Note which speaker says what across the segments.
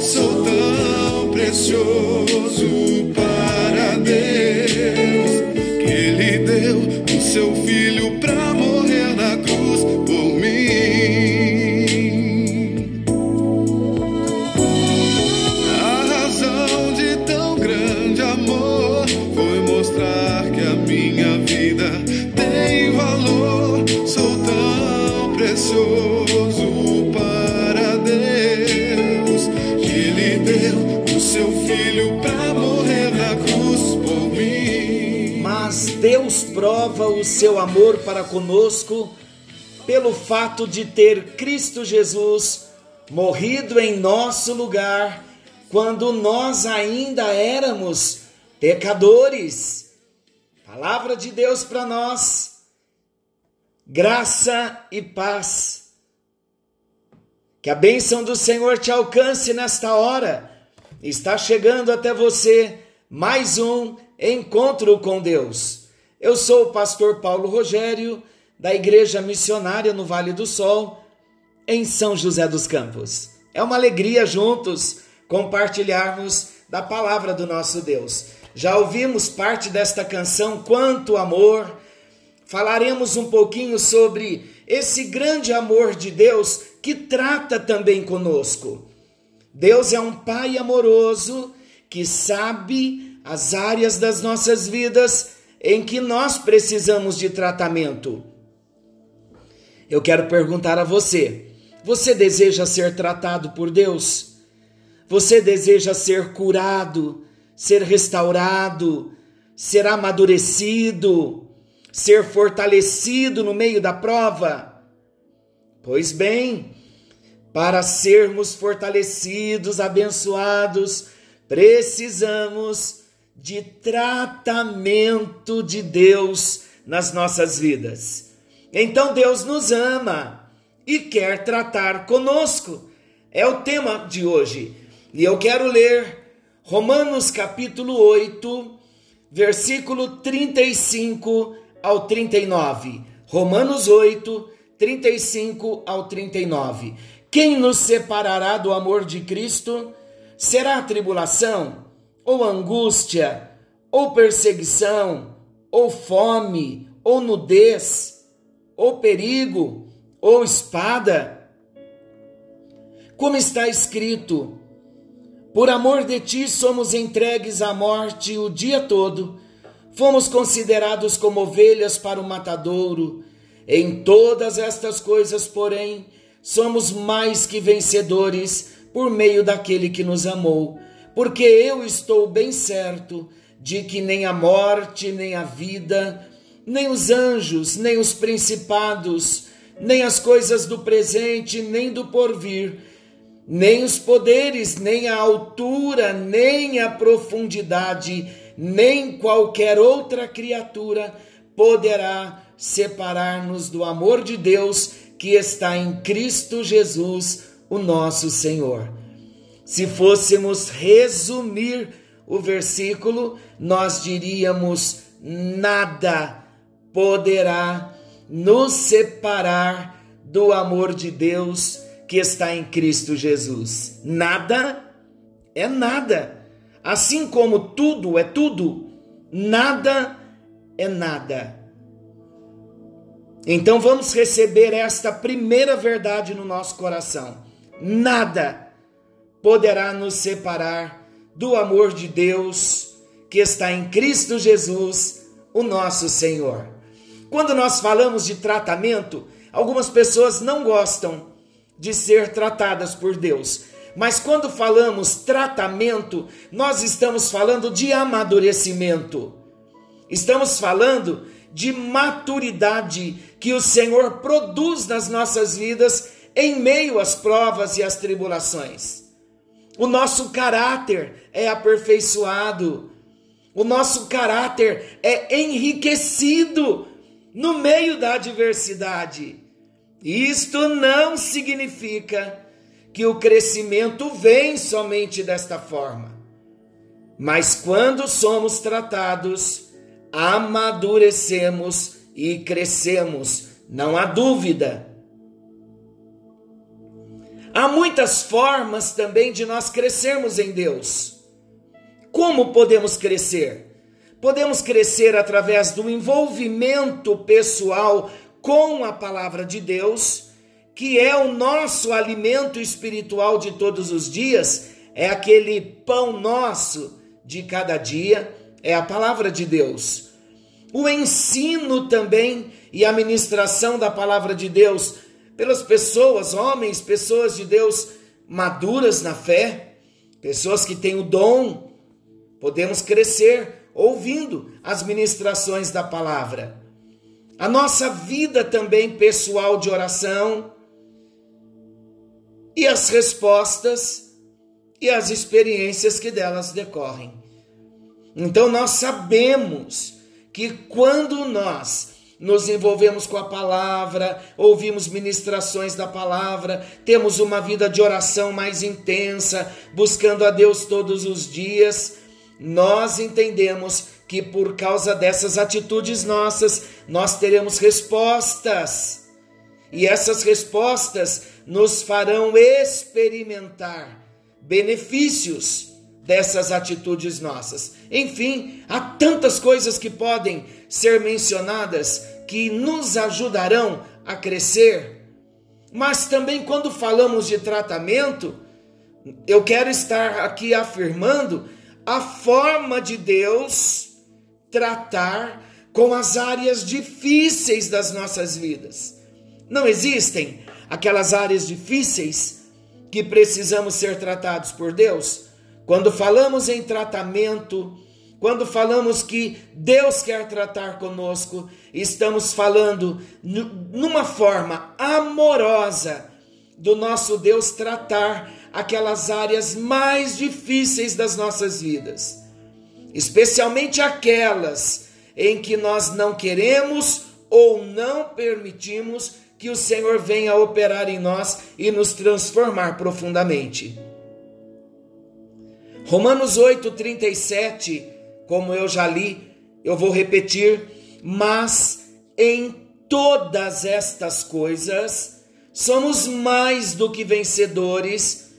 Speaker 1: Sou tão precioso
Speaker 2: prova o seu amor para conosco pelo fato de ter Cristo Jesus morrido em nosso lugar quando nós ainda éramos pecadores. Palavra de Deus para nós, graça e paz. Que a bênção do Senhor te alcance nesta hora. Está chegando até você mais um encontro com Deus. Eu sou o pastor Paulo Rogério, da Igreja Missionária no Vale do Sol, em São José dos Campos. É uma alegria juntos compartilharmos da palavra do nosso Deus. Já ouvimos parte desta canção, Quanto Amor. Falaremos um pouquinho sobre esse grande amor de Deus que trata também conosco. Deus é um Pai amoroso que sabe as áreas das nossas vidas em que nós precisamos de tratamento. Eu quero perguntar a você: você deseja ser tratado por Deus? Você deseja ser curado, ser restaurado, ser amadurecido, ser fortalecido no meio da prova? Pois bem, para sermos fortalecidos, abençoados, precisamos de tratamento de Deus nas nossas vidas. Então Deus nos ama e quer tratar conosco. É o tema de hoje. E eu quero ler Romanos capítulo 8, versículo 35 ao 39. Romanos 8, 35 ao 39. Quem nos separará do amor de Cristo? Será tribulação, ou angústia, ou perseguição, ou fome, ou nudez, ou perigo, ou espada? Como está escrito: Por amor de ti somos entregues à morte o dia todo, fomos considerados como ovelhas para o matadouro. Em todas estas coisas, porém, somos mais que vencedores por meio daquele que nos amou, porque eu estou bem certo de que nem a morte, nem a vida, nem os anjos, nem os principados, nem as coisas do presente, nem do porvir, nem os poderes, nem a altura, nem a profundidade, nem qualquer outra criatura poderá separar-nos do amor de Deus que está em Cristo Jesus, o nosso Senhor. Se fôssemos resumir o versículo, nós diríamos: nada poderá nos separar do amor de Deus que está em Cristo Jesus. Nada é nada. Assim como tudo é tudo, nada é nada. Então vamos receber esta primeira verdade no nosso coração. Nada poderá nos separar do amor de Deus que está em Cristo Jesus, o nosso Senhor. Quando nós falamos de tratamento, algumas pessoas não gostam de ser tratadas por Deus. Mas quando falamos tratamento, nós estamos falando de amadurecimento. Estamos falando de maturidade que o Senhor produz nas nossas vidas em meio às provas e às tribulações. O nosso caráter é aperfeiçoado. O nosso caráter é enriquecido no meio da adversidade. Isto não significa que o crescimento vem somente desta forma. Mas quando somos tratados, amadurecemos e crescemos, não há dúvida. Há muitas formas também de nós crescermos em Deus. Como podemos crescer? Podemos crescer através do envolvimento pessoal com a palavra de Deus, que é o nosso alimento espiritual de todos os dias, é aquele pão nosso de cada dia, é a palavra de Deus. O ensino também e a ministração da palavra de Deus pelas pessoas, homens, pessoas de Deus maduras na fé, pessoas que têm o dom, podemos crescer ouvindo as ministrações da palavra. A nossa vida também pessoal de oração e as respostas e as experiências que delas decorrem. Então nós sabemos que quando nós nos envolvemos com a palavra, ouvimos ministrações da palavra, temos uma vida de oração mais intensa, buscando a Deus todos os dias, nós entendemos que por causa dessas atitudes nossas, nós teremos respostas. E essas respostas nos farão experimentar benefícios dessas atitudes nossas. Enfim, há tantas coisas que podem ser mencionadas que nos ajudarão a crescer. Mas também quando falamos de tratamento, eu quero estar aqui afirmando a forma de Deus tratar com as áreas difíceis das nossas vidas. Não existem aquelas áreas difíceis que precisamos ser tratados por Deus? Quando falamos em tratamento, quando falamos que Deus quer tratar conosco, estamos falando numa forma amorosa do nosso Deus tratar aquelas áreas mais difíceis das nossas vidas, especialmente aquelas em que nós não queremos ou não permitimos que o Senhor venha operar em nós e nos transformar profundamente. Romanos 8:37, como eu já li, eu vou repetir, mas em todas estas coisas somos mais do que vencedores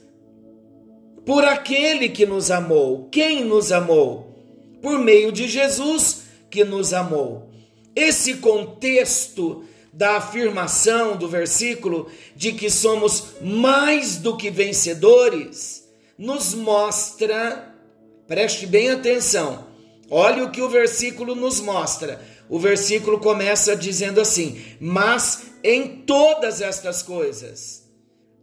Speaker 2: por aquele que nos amou. Quem nos amou? Por meio de Jesus que nos amou. Esse contexto da afirmação do versículo de que somos mais do que vencedores nos mostra, preste bem atenção, olha o que o versículo nos mostra. O versículo começa dizendo assim: Mas em todas estas coisas.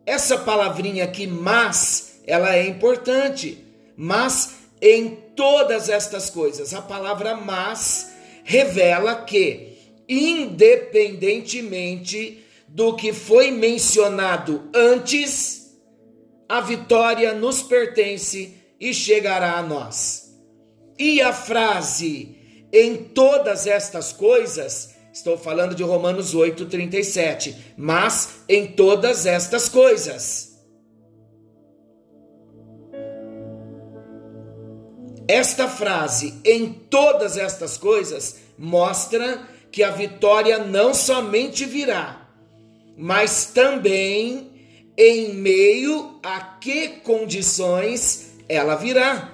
Speaker 2: Essa palavrinha aqui, mas, ela é importante. Mas em todas estas coisas. A palavra mas revela que, independentemente do que foi mencionado antes, a vitória nos pertence e chegará a nós. E a frase em todas estas coisas, estou falando de Romanos 8:37, mas em todas estas coisas. Esta frase, em todas estas coisas, mostra que a vitória não somente virá, mas também em meio a que condições ela virá.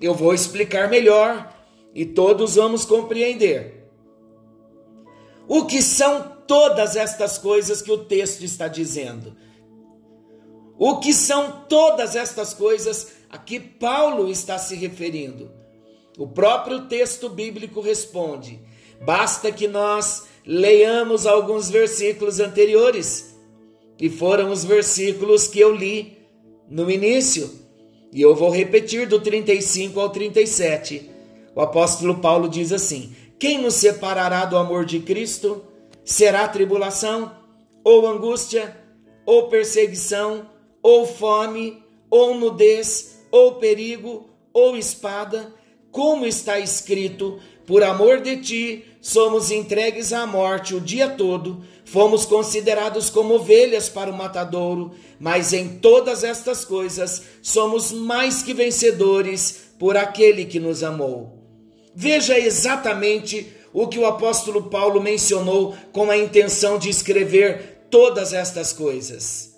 Speaker 2: Eu vou explicar melhor e todos vamos compreender. O que são todas estas coisas que o texto está dizendo? O que são todas estas coisas a que Paulo está se referindo? O próprio texto bíblico responde: basta que nós leiamos alguns versículos anteriores que foram os versículos que eu li no início. E eu vou repetir do 35 ao 37. O apóstolo Paulo diz assim: Quem nos separará do amor de Cristo? Será tribulação, ou angústia, ou perseguição, ou fome, ou nudez, ou perigo, ou espada, como está escrito: por amor de ti, somos entregues à morte o dia todo, fomos considerados como ovelhas para o matadouro, mas em todas estas coisas somos mais que vencedores por aquele que nos amou. Veja exatamente o que o apóstolo Paulo mencionou com a intenção de escrever todas estas coisas.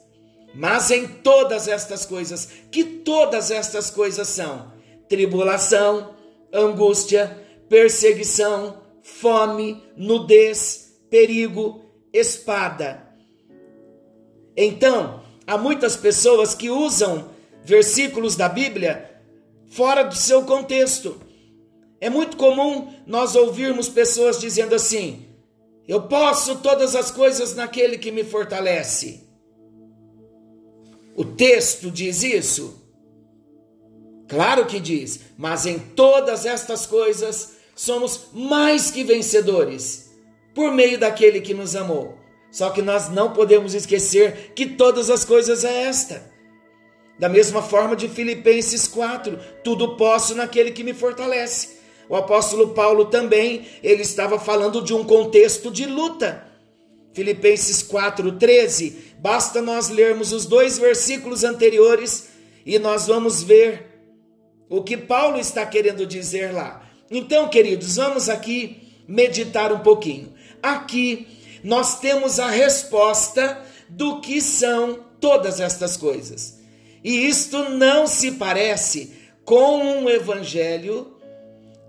Speaker 2: Mas em todas estas coisas, que todas estas coisas são? Tribulação, angústia, perseguição, fome, nudez, perigo, espada. Então, há muitas pessoas que usam versículos da Bíblia fora do seu contexto. É muito comum nós ouvirmos pessoas dizendo assim: Eu posso todas as coisas naquele que me fortalece. O texto diz isso? Claro que diz, mas em todas estas coisas somos mais que vencedores por meio daquele que nos amou. Só que nós não podemos esquecer que todas as coisas é esta. Da mesma forma de Filipenses 4, tudo posso naquele que me fortalece. O apóstolo Paulo também, ele estava falando de um contexto de luta. Filipenses 4:13, basta nós lermos os dois versículos anteriores e nós vamos ver o que Paulo está querendo dizer lá. Então, queridos, vamos aqui meditar um pouquinho. Aqui nós temos a resposta do que são todas estas coisas. E isto não se parece com um evangelho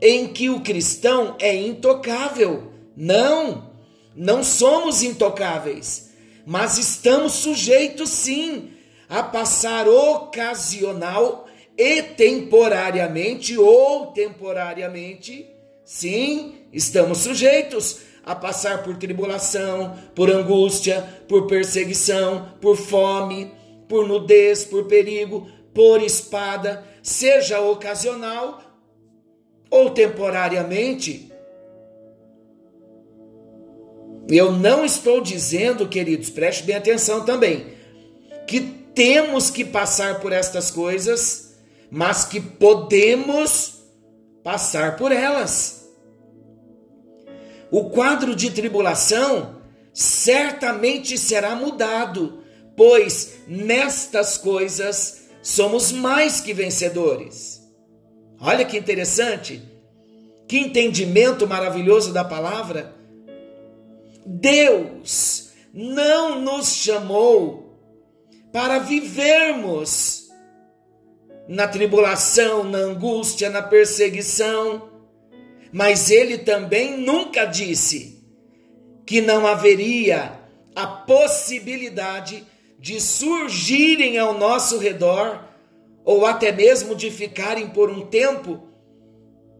Speaker 2: em que o cristão é intocável. Não, não somos intocáveis, mas estamos sujeitos sim a passar ocasional e temporariamente ou temporariamente, sim, estamos sujeitos a passar por tribulação, por angústia, por perseguição, por fome, por nudez, por perigo, por espada, seja ocasional ou temporariamente. Eu não estou dizendo, queridos, preste bem atenção também, que temos que passar por estas coisas, mas que podemos passar por elas. O quadro de tribulação certamente será mudado, pois nestas coisas somos mais que vencedores. Olha que interessante, que entendimento maravilhoso da palavra. Deus não nos chamou para vivermos na tribulação, na angústia, na perseguição, mas Ele também nunca disse que não haveria a possibilidade de surgirem ao nosso redor ou até mesmo de ficarem por um tempo,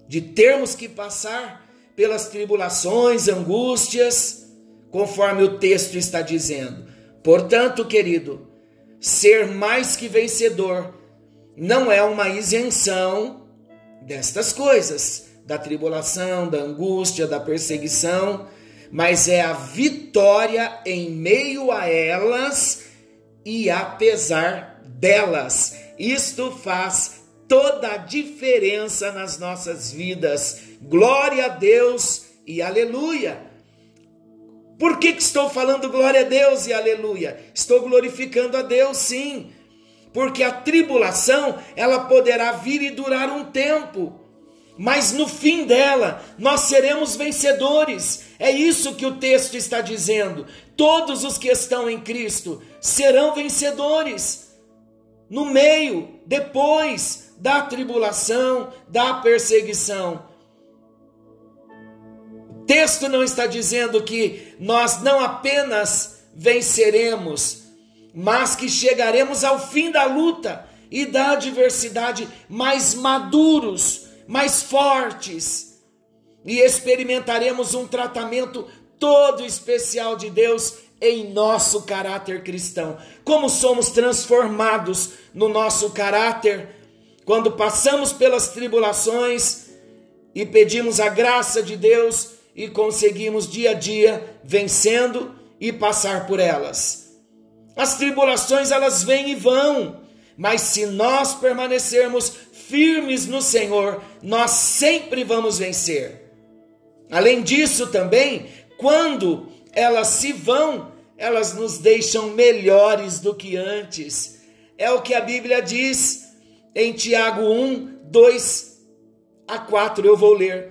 Speaker 2: de termos que passar pelas tribulações, angústias, conforme o texto está dizendo. Portanto, querido, ser mais que vencedor não é uma isenção destas coisas, da tribulação, da angústia, da perseguição, mas é a vitória em meio a elas e apesar delas. Isto faz toda a diferença nas nossas vidas. Glória a Deus e aleluia. Por que, que estou falando glória a Deus e aleluia? Estou glorificando a Deus, sim. Porque a tribulação, ela poderá vir e durar um tempo. Mas no fim dela, nós seremos vencedores. É isso que o texto está dizendo. Todos os que estão em Cristo serão vencedores no meio, depois da tribulação, da perseguição. O texto não está dizendo que nós não apenas venceremos, mas que chegaremos ao fim da luta e da adversidade mais maduros, mais fortes, e experimentaremos um tratamento todo especial de Deus em nosso caráter cristão. Como somos transformados no nosso caráter quando passamos pelas tribulações e pedimos a graça de Deus e conseguimos dia a dia vencendo e passar por elas. As tribulações elas vêm e vão, mas se nós permanecermos firmes no Senhor, nós sempre vamos vencer. Além disso, também, quando elas se vão, elas nos deixam melhores do que antes. É o que a Bíblia diz em Tiago 1, 2 a 4. Eu vou ler.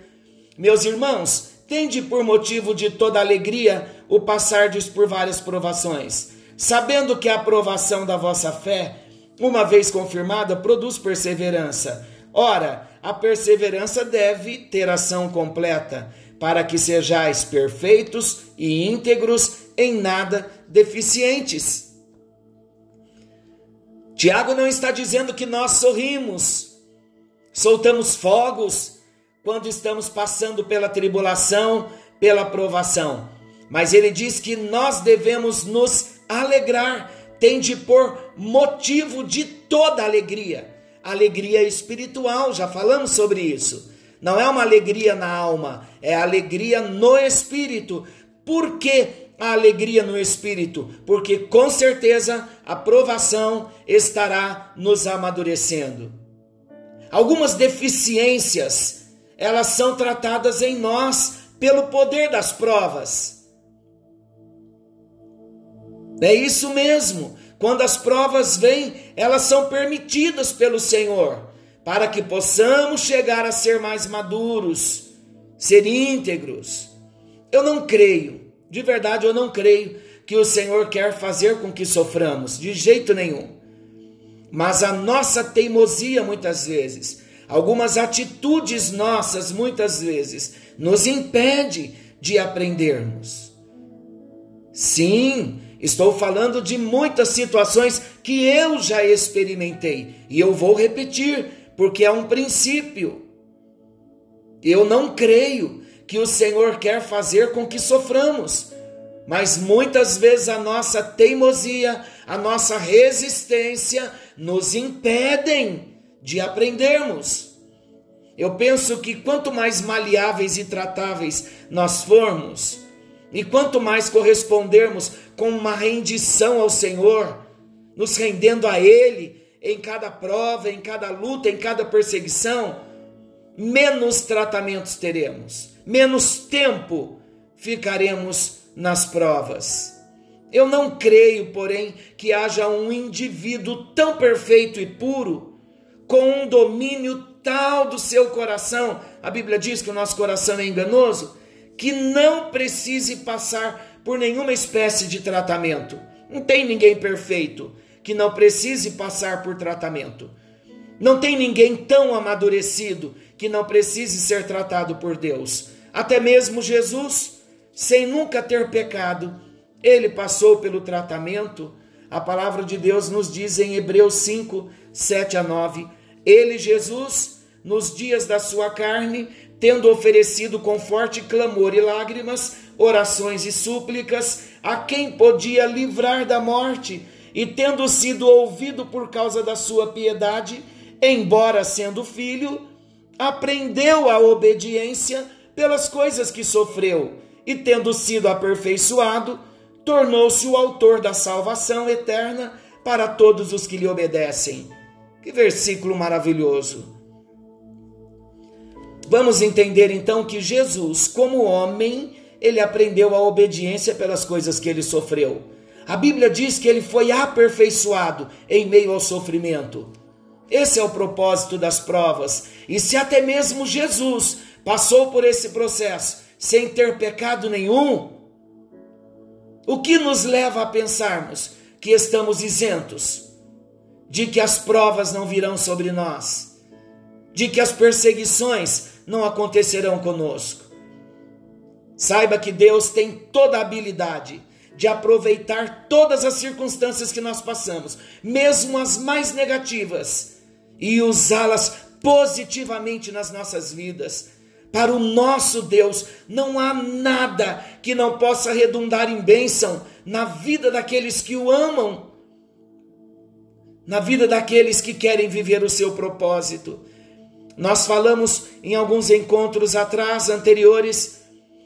Speaker 2: Meus irmãos, tende por motivo de toda alegria o passardes por várias provações, sabendo que a aprovação da vossa fé, uma vez confirmada, produz perseverança. Ora, a perseverança deve ter ação completa, para que sejais perfeitos e íntegros, em nada deficientes. Tiago não está dizendo que nós sorrimos, soltamos fogos quando estamos passando pela tribulação, pela provação, mas ele diz que nós devemos nos alegrar, tem de por motivo de toda alegria, alegria espiritual, já falamos sobre isso. Não é uma alegria na alma, é alegria no espírito. Por que a alegria no espírito? Porque com certeza a provação estará nos amadurecendo. Algumas deficiências, elas são tratadas em nós pelo poder das provas. É isso mesmo. Quando as provas vêm, elas são permitidas pelo Senhor para que possamos chegar a ser mais maduros, ser íntegros. Eu não creio, de verdade eu não creio que o Senhor quer fazer com que soframos, de jeito nenhum. Mas a nossa teimosia muitas vezes, algumas atitudes nossas muitas vezes nos impede de aprendermos. Sim, estou falando de muitas situações que eu já experimentei e eu vou repetir porque é um princípio. Eu não creio que o Senhor quer fazer com que soframos, mas muitas vezes a nossa teimosia, a nossa resistência nos impedem de aprendermos. Eu penso que quanto mais maleáveis e tratáveis nós formos, e quanto mais correspondermos com uma rendição ao Senhor, nos rendendo a Ele, em cada prova, em cada luta, em cada perseguição, menos tratamentos teremos, menos tempo ficaremos nas provas. Eu não creio, porém, que haja um indivíduo tão perfeito e puro, com um domínio tal do seu coração, a Bíblia diz que o nosso coração é enganoso, que não precise passar por nenhuma espécie de tratamento. Não tem ninguém perfeito que não precise passar por tratamento. Não tem ninguém tão amadurecido que não precise ser tratado por Deus. Até mesmo Jesus, sem nunca ter pecado, ele passou pelo tratamento. A palavra de Deus nos diz em Hebreus 5, 7 a 9: Ele, Jesus, nos dias da sua carne, tendo oferecido com forte clamor e lágrimas, orações e súplicas, a quem podia livrar da morte, e tendo sido ouvido por causa da sua piedade, embora sendo filho, aprendeu a obediência pelas coisas que sofreu, e tendo sido aperfeiçoado, tornou-se o autor da salvação eterna para todos os que lhe obedecem. Que versículo maravilhoso! Vamos entender então que Jesus, como homem, ele aprendeu a obediência pelas coisas que ele sofreu. A Bíblia diz que ele foi aperfeiçoado em meio ao sofrimento. Esse é o propósito das provas. E se até mesmo Jesus passou por esse processo sem ter pecado nenhum, o que nos leva a pensarmos que estamos isentos, de que as provas não virão sobre nós, de que as perseguições não acontecerão conosco? Saiba que Deus tem toda a habilidade de aproveitar todas as circunstâncias que nós passamos, mesmo as mais negativas, e usá-las positivamente nas nossas vidas. Para o nosso Deus, não há nada que não possa redundar em bênção na vida daqueles que o amam, na vida daqueles que querem viver o seu propósito. Nós falamos em alguns encontros atrás, anteriores,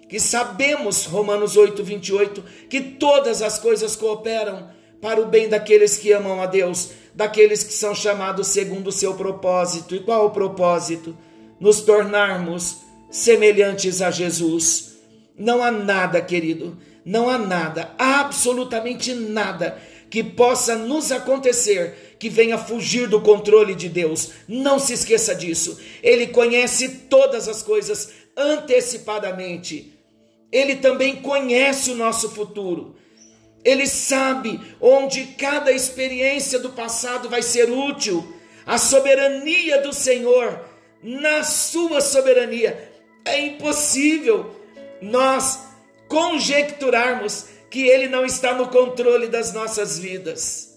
Speaker 2: que sabemos, Romanos 8, 28, que todas as coisas cooperam para o bem daqueles que amam a Deus, daqueles que são chamados segundo o seu propósito. E qual o propósito? Nos tornarmos semelhantes a Jesus. Não há nada, querido, não há nada, absolutamente nada que possa nos acontecer que venha fugir do controle de Deus. Não se esqueça disso. Ele conhece todas as coisas antecipadamente. Ele também conhece o nosso futuro. Ele sabe onde cada experiência do passado vai ser útil. A soberania do Senhor, na sua soberania, é impossível nós conjecturarmos que Ele não está no controle das nossas vidas.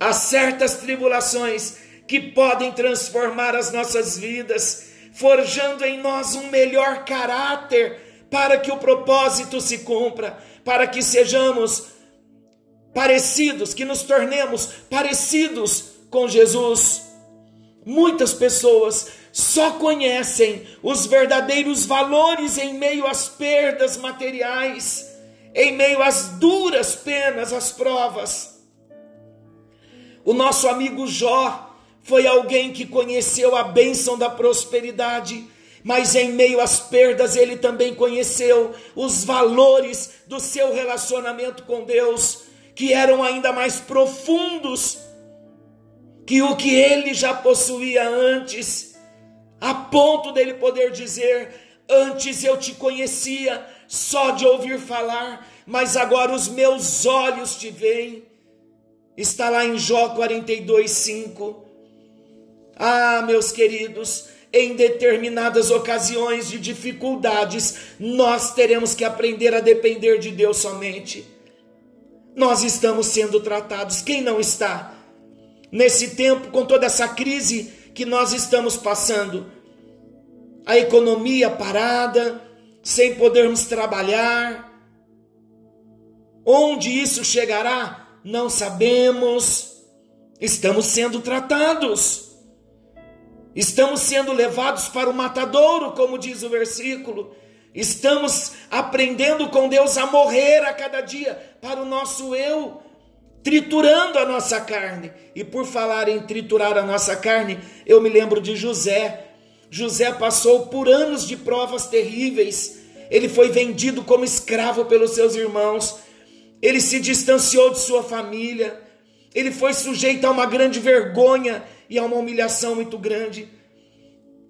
Speaker 2: Há certas tribulações que podem transformar as nossas vidas, forjando em nós um melhor caráter para que o propósito se cumpra, para que sejamos parecidos, que nos tornemos parecidos com Jesus. Muitas pessoas só conhecem os verdadeiros valores em meio às perdas materiais, em meio às duras penas, às provas. O nosso amigo Jó foi alguém que conheceu a bênção da prosperidade, mas em meio às perdas ele também conheceu os valores do seu relacionamento com Deus, que eram ainda mais profundos que o que ele já possuía antes a ponto dele poder dizer: Antes eu te conhecia só de ouvir falar, mas agora os meus olhos te veem. Está lá em Jó 42, 5. Ah, meus queridos, em determinadas ocasiões de dificuldades, nós teremos que aprender a depender de Deus somente. Nós estamos sendo tratados, quem não está? Nesse tempo, com toda essa crise que nós estamos passando. A economia parada, sem podermos trabalhar. Onde isso chegará, não sabemos. Estamos sendo tratados. Estamos sendo levados para o matadouro, como diz o versículo. Estamos aprendendo com Deus a morrer a cada dia para o nosso eu triturando a nossa carne. E por falar em triturar a nossa carne, eu me lembro de José. José passou por anos de provas terríveis. Ele foi vendido como escravo pelos seus irmãos. Ele se distanciou de sua família. Ele foi sujeito a uma grande vergonha e a uma humilhação muito grande.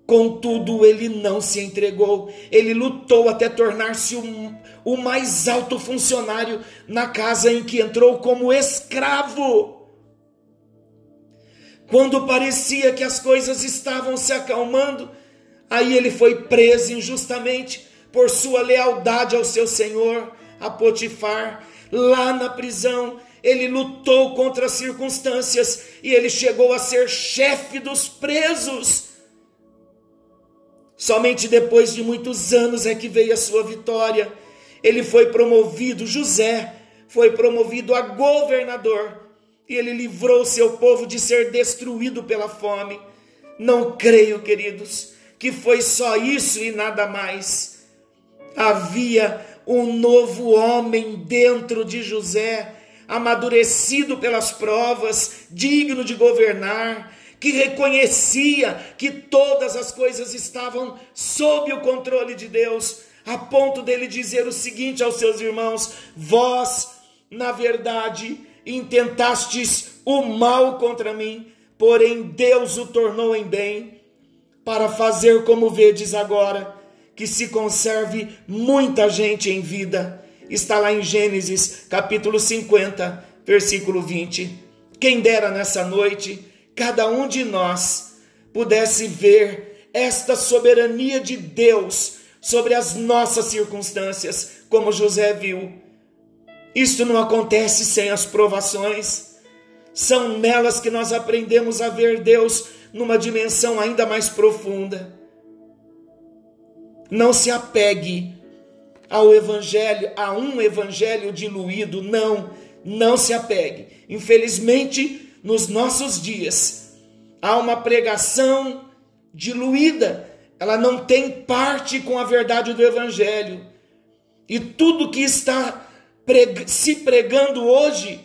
Speaker 2: Contudo, ele não se entregou, ele lutou até tornar-se o, o mais alto funcionário na casa em que entrou como escravo. Quando parecia que as coisas estavam se acalmando, aí ele foi preso injustamente por sua lealdade ao seu senhor, a Potifar. Lá na prisão, ele lutou contra as circunstâncias e ele chegou a ser chefe dos presos. Somente depois de muitos anos é que veio a sua vitória. Ele foi promovido, José foi promovido a governador e ele livrou seu povo de ser destruído pela fome. Não creio, queridos, que foi só isso e nada mais. Havia um novo homem dentro de José, amadurecido pelas provas, digno de governar, que reconhecia que todas as coisas estavam sob o controle de Deus, a ponto dele dizer o seguinte aos seus irmãos: Vós, na verdade, intentastes o mal contra mim, porém Deus o tornou em bem, para fazer como vedes agora, que se conserve muita gente em vida. Está lá em Gênesis capítulo 50, versículo 20. Quem dera nessa noite cada um de nós pudesse ver esta soberania de Deus sobre as nossas circunstâncias, como José viu. Isto não acontece sem as provações. São nelas que nós aprendemos a ver Deus numa dimensão ainda mais profunda. Não se apegue ao evangelho, a um evangelho diluído, não, não se apegue. Infelizmente, nos nossos dias, há uma pregação diluída, ela não tem parte com a verdade do Evangelho. E tudo que está se pregando hoje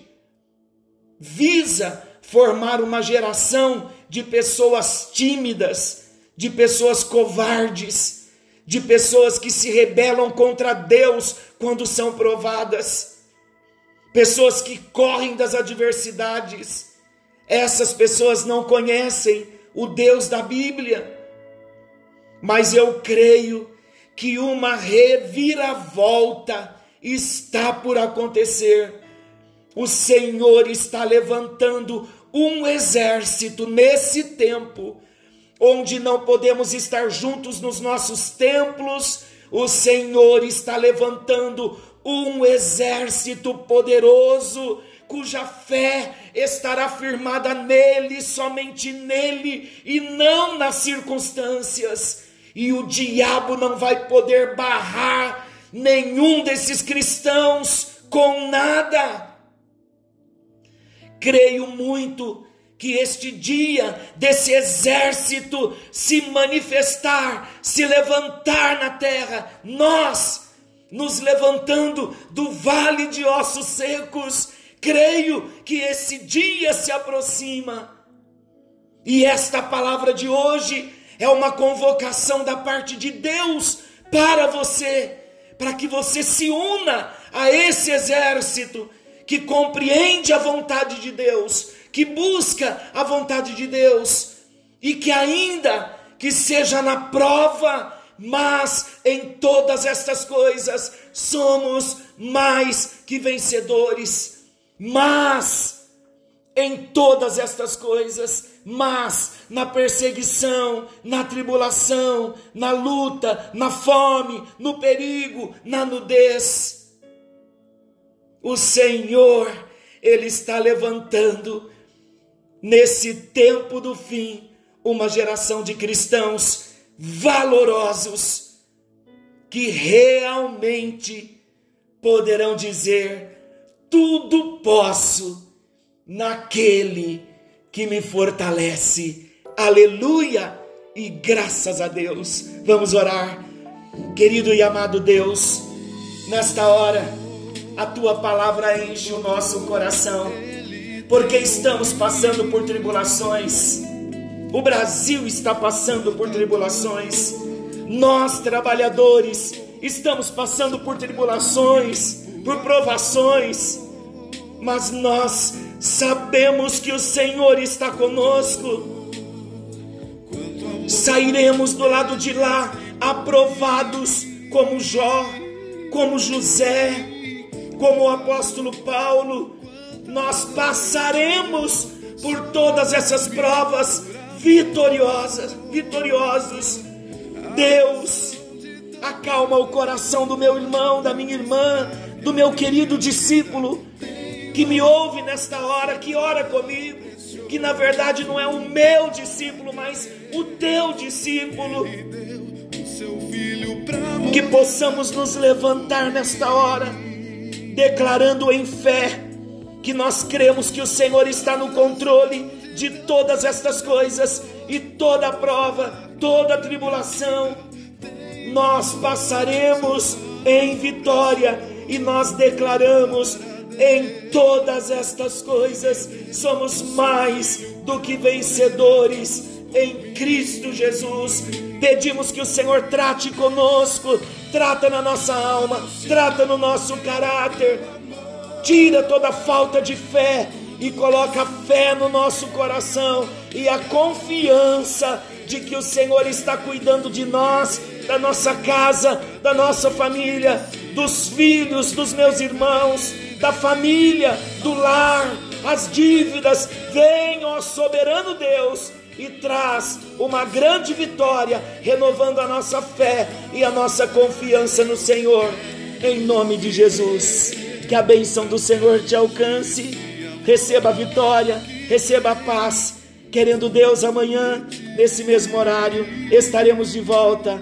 Speaker 2: visa formar uma geração de pessoas tímidas, de pessoas covardes, de pessoas que se rebelam contra Deus quando são provadas, pessoas que correm das adversidades. Essas pessoas não conhecem o Deus da Bíblia, mas eu creio que uma reviravolta está por acontecer. O Senhor está levantando um exército nesse tempo, onde não podemos estar juntos nos nossos templos. O Senhor está levantando um exército poderoso, cuja fé estará firmada nele, somente nele, e não nas circunstâncias. E o diabo não vai poder barrar nenhum desses cristãos com nada. Creio muito que este dia desse exército se manifestar, se levantar na terra, nós nos levantando do vale de ossos secos, creio que esse dia se aproxima. E esta palavra de hoje é uma convocação da parte de Deus para você, para que você se una a esse exército que compreende a vontade de Deus, que busca a vontade de Deus e que ainda que seja na prova, mas em todas estas coisas somos mais que vencedores. Mas em todas estas coisas mas na perseguição, na tribulação, na luta, na fome, no perigo, na nudez. O Senhor, Ele está levantando nesse tempo do fim uma geração de cristãos valorosos que realmente poderão dizer: tudo posso naquele que me fortalece. Aleluia! E graças a Deus. Vamos orar. Querido e amado Deus, nesta hora, a tua palavra enche o nosso coração, porque estamos passando por tribulações. O Brasil está passando por tribulações. Nós, trabalhadores, estamos passando por tribulações, por provações, mas nós sabemos que o Senhor está conosco. Sairemos do lado de lá aprovados como Jó, como José, como o apóstolo Paulo. Nós passaremos por todas essas provas vitoriosas, vitoriosos. Deus, acalma o coração do meu irmão, da minha irmã, do meu querido discípulo que me ouve nesta hora, que ora comigo, que na verdade não é o meu discípulo, mas o teu discípulo. Que possamos nos levantar nesta hora, declarando em fé que nós cremos que o Senhor está no controle de todas estas coisas e toda prova, toda tribulação. Nós passaremos em vitória e nós declaramos em todas estas coisas somos mais do que vencedores em Cristo Jesus. Pedimos que o Senhor trate conosco, trata na nossa alma, trata no nosso caráter, tira toda falta de fé e coloca fé no nosso coração e a confiança de que o Senhor está cuidando de nós, da nossa casa, da nossa família, dos filhos, dos meus irmãos da família, do lar, as dívidas. Vem, ó soberano Deus, e traz uma grande vitória, renovando a nossa fé e a nossa confiança no Senhor. Em nome de Jesus, que a bênção do Senhor te alcance. Receba a vitória, receba a paz. Querendo Deus, amanhã, nesse mesmo horário, estaremos de volta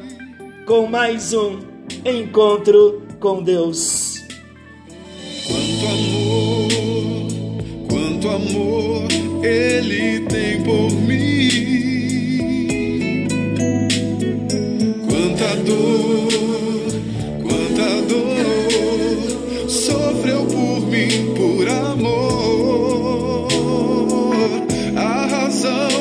Speaker 2: com mais um encontro com Deus.
Speaker 1: Quanto amor, quanto amor ele tem por sofreu por mim por amor. A razão